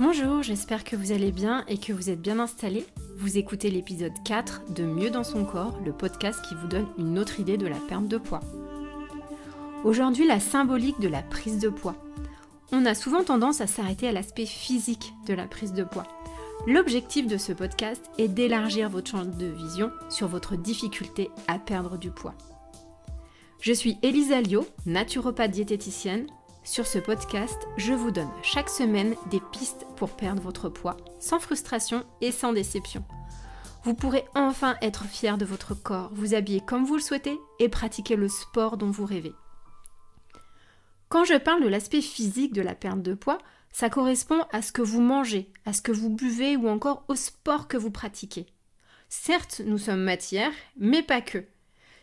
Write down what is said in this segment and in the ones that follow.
Bonjour, j'espère que vous allez bien et que vous êtes bien installés. Vous écoutez l'épisode 4 de Mieux dans son corps, le podcast qui vous donne une autre idée de la perte de poids. Aujourd'hui, la symbolique de la prise de poids. On a souvent tendance à s'arrêter à l'aspect physique de la prise de poids. L'objectif de ce podcast est d'élargir votre champ de vision sur votre difficulté à perdre du poids. Je suis Elisa Lio, naturopathe diététicienne, sur ce podcast, je vous donne chaque semaine des pistes pour perdre votre poids, sans frustration et sans déception. Vous pourrez enfin être fier de votre corps, vous habiller comme vous le souhaitez et pratiquer le sport dont vous rêvez. Quand je parle de l'aspect physique de la perte de poids, ça correspond à ce que vous mangez, à ce que vous buvez ou encore au sport que vous pratiquez. Certes, nous sommes matière, mais pas que.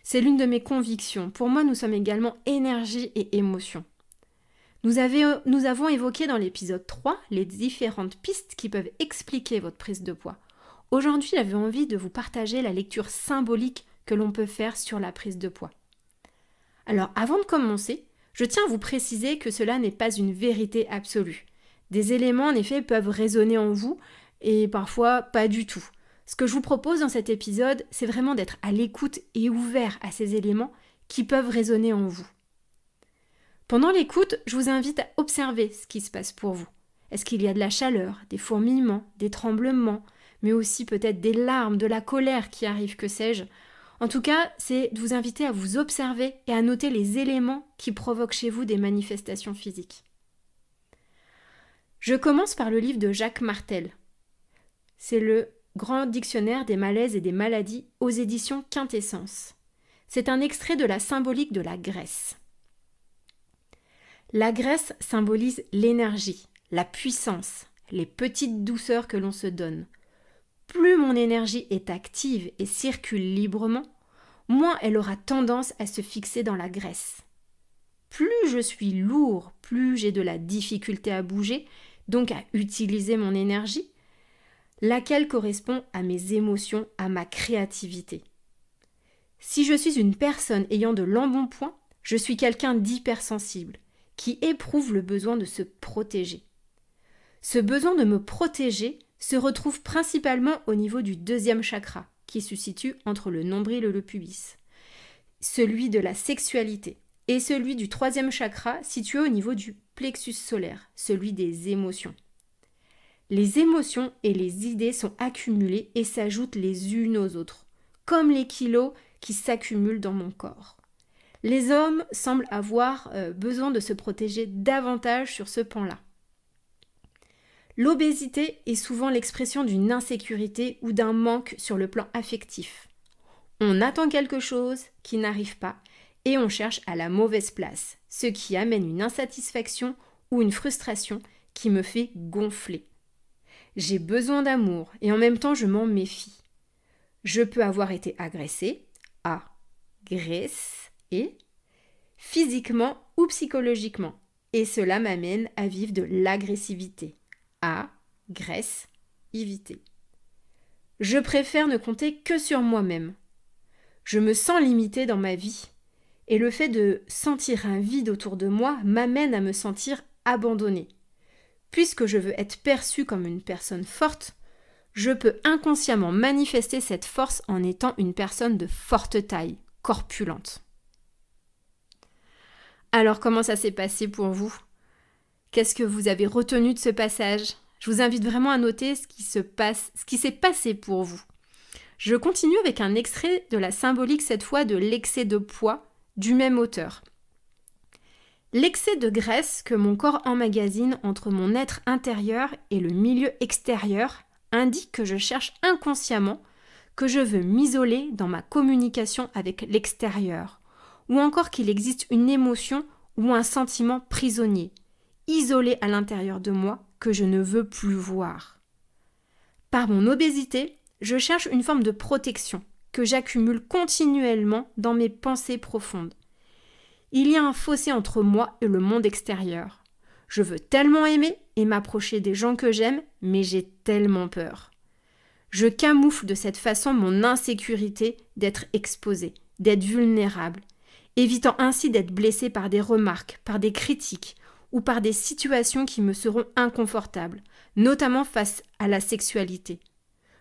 C'est l'une de mes convictions. Pour moi, nous sommes également énergie et émotion. Nous, avons évoqué dans l'épisode 3 les différentes pistes qui peuvent expliquer votre prise de poids. Aujourd'hui, j'avais envie de vous partager la lecture symbolique que l'on peut faire sur la prise de poids. Alors, avant de commencer, je tiens à vous préciser que cela n'est pas une vérité absolue. Des éléments, en effet, peuvent résonner en vous et parfois pas du tout. Ce que je vous propose dans cet épisode, c'est vraiment d'être à l'écoute et ouvert à ces éléments qui peuvent résonner en vous. Pendant l'écoute, je vous invite à observer ce qui se passe pour vous. Est-ce qu'il y a de la chaleur, des fourmillements, des tremblements, mais aussi peut-être des larmes, de la colère qui arrive, que sais-je? En tout cas, c'est de vous inviter à vous observer et à noter les éléments qui provoquent chez vous des manifestations physiques. Je commence par le livre de Jacques Martel. C'est le Grand Dictionnaire des malaises et des maladies aux éditions Quintessence. C'est un extrait de la symbolique de la Grèce. La graisse symbolise l'énergie, la puissance, les petites douceurs que l'on se donne. Plus mon énergie est active et circule librement, moins elle aura tendance à se fixer dans la graisse. Plus je suis lourd, plus j'ai de la difficulté à bouger, donc à utiliser mon énergie, laquelle correspond à mes émotions, à ma créativité. Si je suis une personne ayant de l'embonpoint, je suis quelqu'un d'hypersensible qui éprouve le besoin de se protéger. Ce besoin de me protéger se retrouve principalement au niveau du deuxième chakra, qui se situe entre le nombril et le pubis, celui de la sexualité, et celui du troisième chakra situé au niveau du plexus solaire, celui des émotions. Les émotions et les idées sont accumulées et s'ajoutent les unes aux autres, comme les kilos qui s'accumulent dans mon corps. Les hommes semblent avoir euh, besoin de se protéger davantage sur ce pan-là. L'obésité est souvent l'expression d'une insécurité ou d'un manque sur le plan affectif. On attend quelque chose qui n'arrive pas et on cherche à la mauvaise place, ce qui amène une insatisfaction ou une frustration qui me fait gonfler. J'ai besoin d'amour et en même temps je m'en méfie. Je peux avoir été agressé, agressé, et physiquement ou psychologiquement. Et cela m'amène à vivre de l'agressivité. A, graisse, éviter. Je préfère ne compter que sur moi-même. Je me sens limitée dans ma vie. Et le fait de sentir un vide autour de moi m'amène à me sentir abandonnée. Puisque je veux être perçue comme une personne forte, je peux inconsciemment manifester cette force en étant une personne de forte taille, corpulente. Alors comment ça s'est passé pour vous? Qu'est-ce que vous avez retenu de ce passage? Je vous invite vraiment à noter ce qui ce qui s'est passé pour vous. Je continue avec un extrait de la symbolique cette fois de l'excès de poids du même auteur. L'excès de graisse que mon corps emmagasine entre mon être intérieur et le milieu extérieur indique que je cherche inconsciemment que je veux m'isoler dans ma communication avec l'extérieur, ou encore qu'il existe une émotion ou un sentiment prisonnier, isolé à l'intérieur de moi que je ne veux plus voir. Par mon obésité, je cherche une forme de protection que j'accumule continuellement dans mes pensées profondes. Il y a un fossé entre moi et le monde extérieur. Je veux tellement aimer et m'approcher des gens que j'aime, mais j'ai tellement peur. Je camoufle de cette façon mon insécurité d'être exposé, d'être vulnérable, évitant ainsi d'être blessé par des remarques, par des critiques, ou par des situations qui me seront inconfortables, notamment face à la sexualité.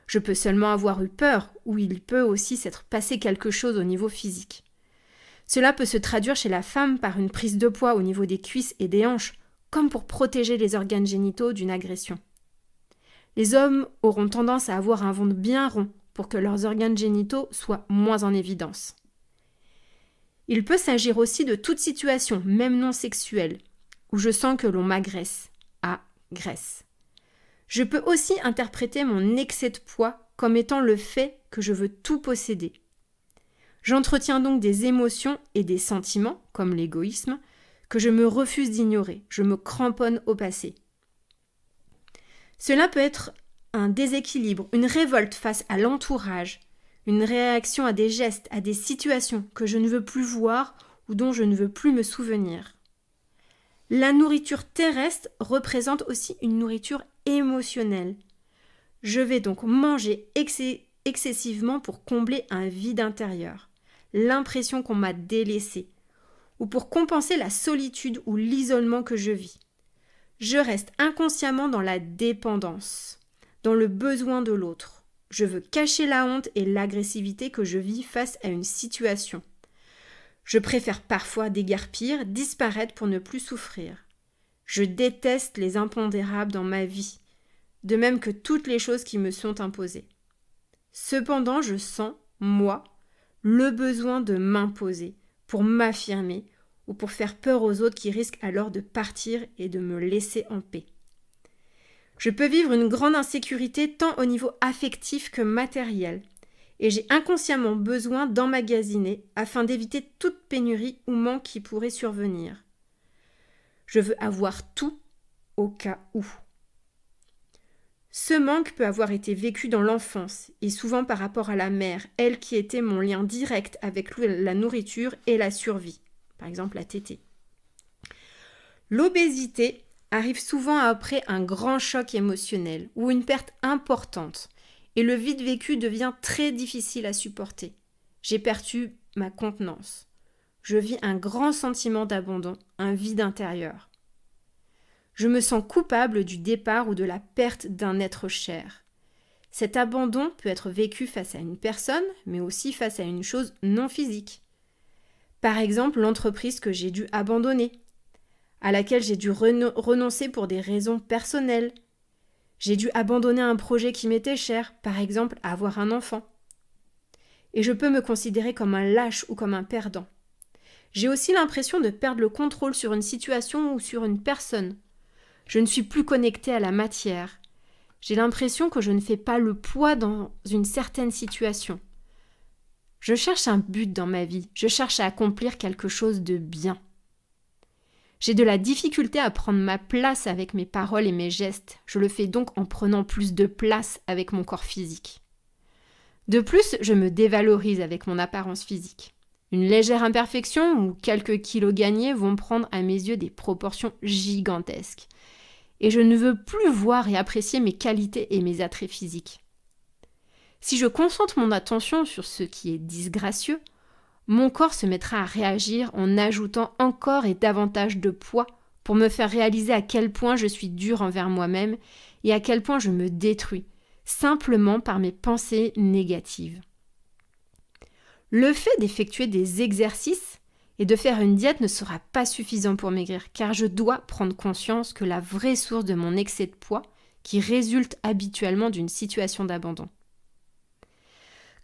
Je peux seulement avoir eu peur, ou il peut aussi s'être passé quelque chose au niveau physique. Cela peut se traduire chez la femme par une prise de poids au niveau des cuisses et des hanches, comme pour protéger les organes génitaux d'une agression. Les hommes auront tendance à avoir un ventre bien rond pour que leurs organes génitaux soient moins en évidence. Il peut s'agir aussi de toute situation, même non sexuelle, où je sens que l'on m'agresse, agresse. Je peux aussi interpréter mon excès de poids comme étant le fait que je veux tout posséder. J'entretiens donc des émotions et des sentiments, comme l'égoïsme, que je me refuse d'ignorer, je me cramponne au passé. Cela peut être un déséquilibre, une révolte face à l'entourage, une réaction à des gestes, à des situations que je ne veux plus voir ou dont je ne veux plus me souvenir. La nourriture terrestre représente aussi une nourriture émotionnelle. Je vais donc manger excessivement pour combler un vide intérieur, l'impression qu'on m'a délaissé, ou pour compenser la solitude ou l'isolement que je vis. Je reste inconsciemment dans la dépendance, dans le besoin de l'autre. Je veux cacher la honte et l'agressivité que je vis face à une situation. Je préfère parfois déguerpir, disparaître pour ne plus souffrir. Je déteste les impondérables dans ma vie, de même que toutes les choses qui me sont imposées. Cependant, je sens, moi, le besoin de m'imposer, pour m'affirmer, ou pour faire peur aux autres qui risquent alors de partir et de me laisser en paix. Je peux vivre une grande insécurité tant au niveau affectif que matériel, et j'ai inconsciemment besoin d'emmagasiner afin d'éviter toute pénurie ou manque qui pourrait survenir. Je veux avoir tout au cas où. Ce manque peut avoir été vécu dans l'enfance, et souvent par rapport à la mère, elle qui était mon lien direct avec la nourriture et la survie, par exemple la tétée. L'obésité arrive souvent après un grand choc émotionnel ou une perte importante, et le vide vécu devient très difficile à supporter. J'ai perdu ma contenance. Je vis un grand sentiment d'abandon, un vide intérieur. Je me sens coupable du départ ou de la perte d'un être cher. Cet abandon peut être vécu face à une personne, mais aussi face à une chose non physique. Par exemple, l'entreprise que j'ai dû abandonner, à laquelle j'ai dû renoncer pour des raisons personnelles, j'ai dû abandonner un projet qui m'était cher, par exemple avoir un enfant. Et je peux me considérer comme un lâche ou comme un perdant. J'ai aussi l'impression de perdre le contrôle sur une situation ou sur une personne. Je ne suis plus connectée à la matière. J'ai l'impression que je ne fais pas le poids dans une certaine situation. Je cherche un but dans ma vie, je cherche à accomplir quelque chose de bien. J'ai de la difficulté à prendre ma place avec mes paroles et mes gestes. Je le fais donc en prenant plus de place avec mon corps physique. De plus, je me dévalorise avec mon apparence physique. Une légère imperfection ou quelques kilos gagnés vont prendre à mes yeux des proportions gigantesques. Et je ne veux plus voir et apprécier mes qualités et mes attraits physiques. Si je concentre mon attention sur ce qui est disgracieux, mon corps se mettra à réagir en ajoutant encore et davantage de poids pour me faire réaliser à quel point je suis dur envers moi-même et à quel point je me détruis, simplement par mes pensées négatives. Le fait d'effectuer des exercices et de faire une diète ne sera pas suffisant pour maigrir, car je dois prendre conscience que la vraie source de mon excès de poids, qui résulte habituellement d'une situation d'abandon.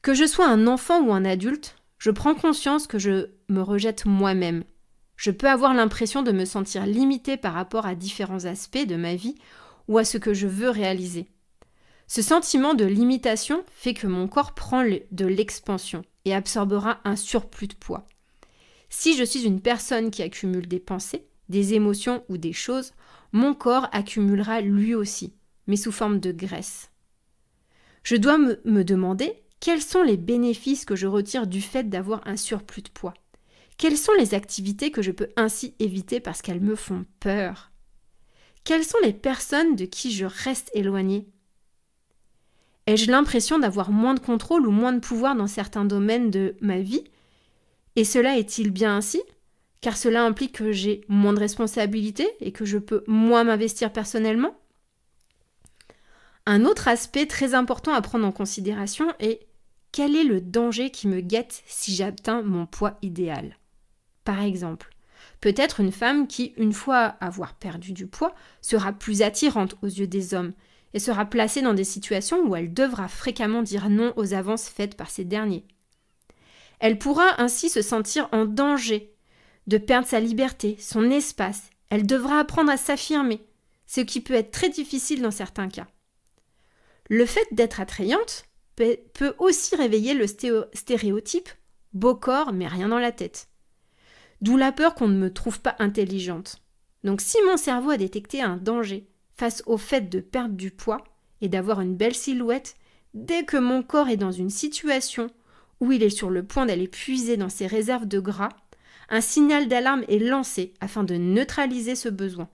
Que je sois un enfant ou un adulte, je prends conscience que je me rejette moi-même. Je peux avoir l'impression de me sentir limitée par rapport à différents aspects de ma vie ou à ce que je veux réaliser. Ce sentiment de limitation fait que mon corps prend de l'expansion et absorbera un surplus de poids. Si je suis une personne qui accumule des pensées, des émotions ou des choses, mon corps accumulera lui aussi, mais sous forme de graisse. Je dois me, me demander quels sont les bénéfices que je retire du fait d'avoir un surplus de poids? Quelles sont les activités que je peux ainsi éviter parce qu'elles me font peur? Quelles sont les personnes de qui je reste éloignée? Ai-je l'impression d'avoir moins de contrôle ou moins de pouvoir dans certains domaines de ma vie? Et cela est-il bien ainsi? Car cela implique que j'ai moins de responsabilités et que je peux moins m'investir personnellement? Un autre aspect très important à prendre en considération est quel est le danger qui me guette si j'atteins mon poids idéal? Par exemple, peut-être une femme qui, une fois avoir perdu du poids, sera plus attirante aux yeux des hommes et sera placée dans des situations où elle devra fréquemment dire non aux avances faites par ces derniers. Elle pourra ainsi se sentir en danger de perdre sa liberté, son espace. Elle devra apprendre à s'affirmer, ce qui peut être très difficile dans certains cas. Le fait d'être attrayante peut aussi réveiller le stéréotype beau corps mais rien dans la tête. D'où la peur qu'on ne me trouve pas intelligente. Donc si mon cerveau a détecté un danger face au fait de perdre du poids et d'avoir une belle silhouette, dès que mon corps est dans une situation où il est sur le point d'aller puiser dans ses réserves de gras, un signal d'alarme est lancé afin de neutraliser ce besoin.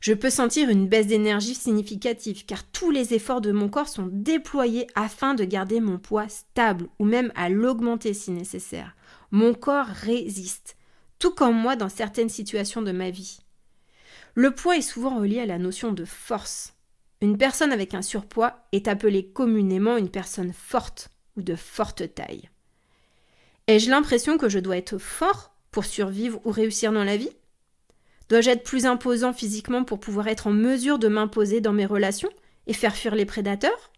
Je peux sentir une baisse d'énergie significative car tous les efforts de mon corps sont déployés afin de garder mon poids stable ou même à l'augmenter si nécessaire. Mon corps résiste, tout comme moi dans certaines situations de ma vie. Le poids est souvent relié à la notion de force. Une personne avec un surpoids est appelée communément une personne forte ou de forte taille. Ai-je l'impression que je dois être fort pour survivre ou réussir dans la vie? Dois-je être plus imposant physiquement pour pouvoir être en mesure de m'imposer dans mes relations et faire fuir les prédateurs?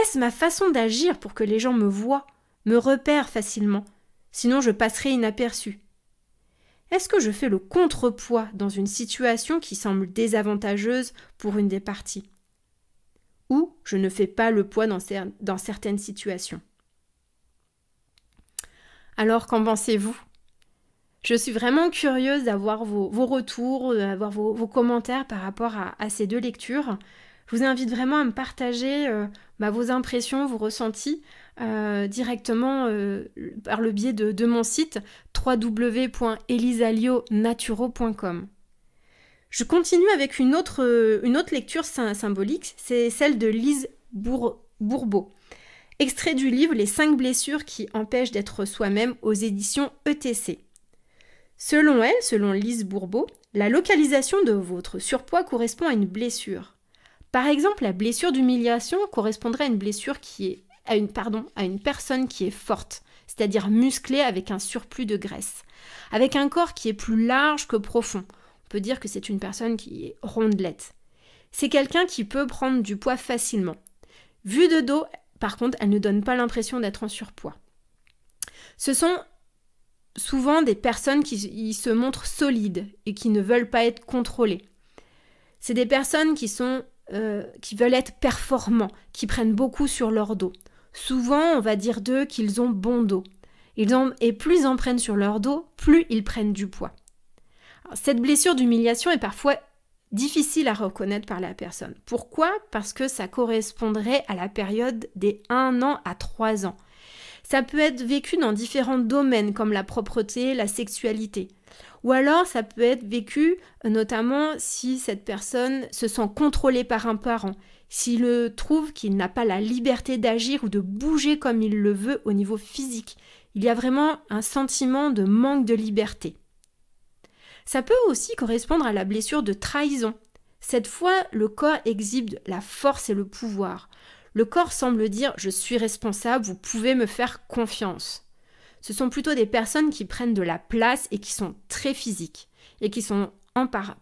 Est-ce ma façon d'agir pour que les gens me voient, me repèrent facilement? Sinon je passerai inaperçu. Est-ce que je fais le contrepoids dans une situation qui semble désavantageuse pour une des parties? Ou je ne fais pas le poids dans, dans certaines situations? Alors qu'en pensez-vous? Je suis vraiment curieuse d'avoir vos, retours, d'avoir vos, commentaires par rapport à, ces deux lectures. Je vous invite vraiment à me partager euh, bah, vos impressions, vos ressentis euh, directement euh, par le biais de, mon site www.elisalionaturo.com. Je continue avec une autre, lecture symbolique, c'est celle de Lise Bourbeau. Extrait du livre Les 5 blessures qui empêchent d'être soi-même aux éditions ETC. Selon elle, selon Lise Bourbeau, la localisation de votre surpoids correspond à une blessure. Par exemple, la blessure d'humiliation correspondrait à une blessure qui est à une pardon, à une personne qui est forte, c'est-à-dire musclée avec un surplus de graisse, avec un corps qui est plus large que profond. On peut dire que c'est une personne qui est rondelette. C'est quelqu'un qui peut prendre du poids facilement. Vu de dos, par contre, elle ne donne pas l'impression d'être en surpoids. Ce sont souvent des personnes qui se montrent solides et qui ne veulent pas être contrôlées. C'est des personnes qui sont euh, qui veulent être performants, qui prennent beaucoup sur leur dos. Souvent, on va dire d'eux qu'ils ont bon dos. Ils ont, et plus ils en prennent sur leur dos, plus ils prennent du poids. cette blessure d'humiliation est parfois difficile à reconnaître par la personne. Pourquoi? Parce que ça correspondrait à la période des 1 an à 3 ans. Ça peut être vécu dans différents domaines comme la propreté, la sexualité. Ou alors ça peut être vécu euh, notamment si cette personne se sent contrôlée par un parent, s'il trouve qu'il n'a pas la liberté d'agir ou de bouger comme il le veut au niveau physique. Il y a vraiment un sentiment de manque de liberté. Ça peut aussi correspondre à la blessure de trahison. Cette fois, le corps exhibe la force et le pouvoir. Le corps semble dire je suis responsable, vous pouvez me faire confiance. Ce sont plutôt des personnes qui prennent de la place et qui sont très physiques et qui sont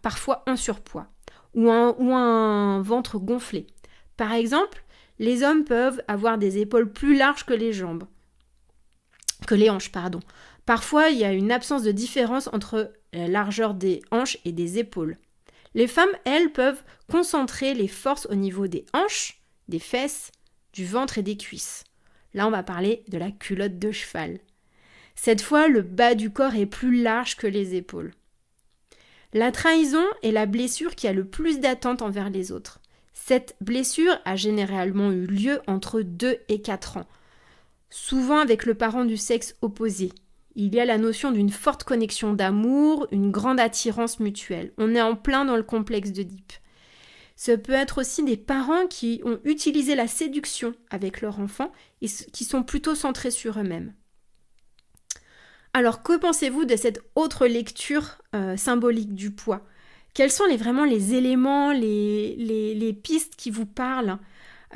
parfois en surpoids ou ou un ventre gonflé. Par exemple, les hommes peuvent avoir des épaules plus larges que les jambes, que les hanches, pardon. Parfois, il y a une absence de différence entre la largeur des hanches et des épaules. Les femmes, elles, peuvent concentrer les forces au niveau des hanches, des fesses, du ventre et des cuisses. Là, on va parler de la culotte de cheval. Cette fois, le bas du corps est plus large que les épaules. La trahison est la blessure qui a le plus d'attente envers les autres. Cette blessure a généralement eu lieu entre 2 et 4 ans, souvent avec le parent du sexe opposé. Il y a la notion d'une forte connexion d'amour, une grande attirance mutuelle. On est en plein dans le complexe de Ce peut être aussi des parents qui ont utilisé la séduction avec leur enfant et qui sont plutôt centrés sur eux-mêmes. Alors que pensez-vous de cette autre lecture euh, symbolique du poids? Quels sont vraiment les éléments, les, les, pistes qui vous parlent?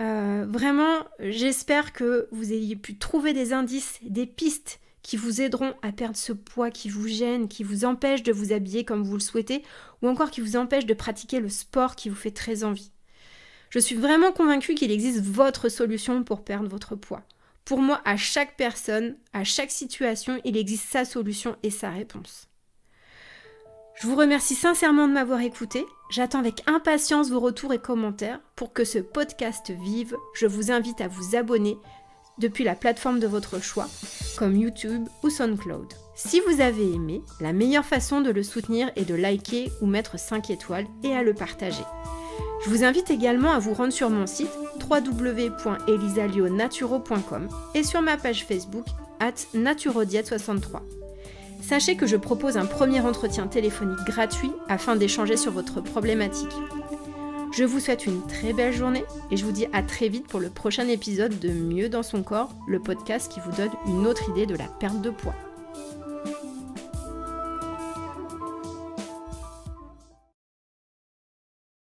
Euh, Vraiment, j'espère que vous ayez pu trouver des indices, des pistes qui vous aideront à perdre ce poids qui vous gêne, qui vous empêche de vous habiller comme vous le souhaitez, ou encore qui vous empêche de pratiquer le sport qui vous fait très envie. Je suis vraiment convaincue qu'il existe votre solution pour perdre votre poids. Pour moi, à chaque personne, à chaque situation, il existe sa solution et sa réponse. Je vous remercie sincèrement de m'avoir écouté. J'attends avec impatience vos retours et commentaires. Pour que ce podcast vive, je vous invite à vous abonner depuis la plateforme de votre choix, comme YouTube ou SoundCloud. Si vous avez aimé, la meilleure façon de le soutenir est de liker ou mettre 5 étoiles et à le partager. Je vous invite également à vous rendre sur mon site www.elisalionaturo.com et sur ma page Facebook at naturodiet63. Sachez que je propose un premier entretien téléphonique gratuit afin d'échanger sur votre problématique. Je vous souhaite une très belle journée et je vous dis à très vite pour le prochain épisode de Mieux dans son corps, le podcast qui vous donne une autre idée de la perte de poids.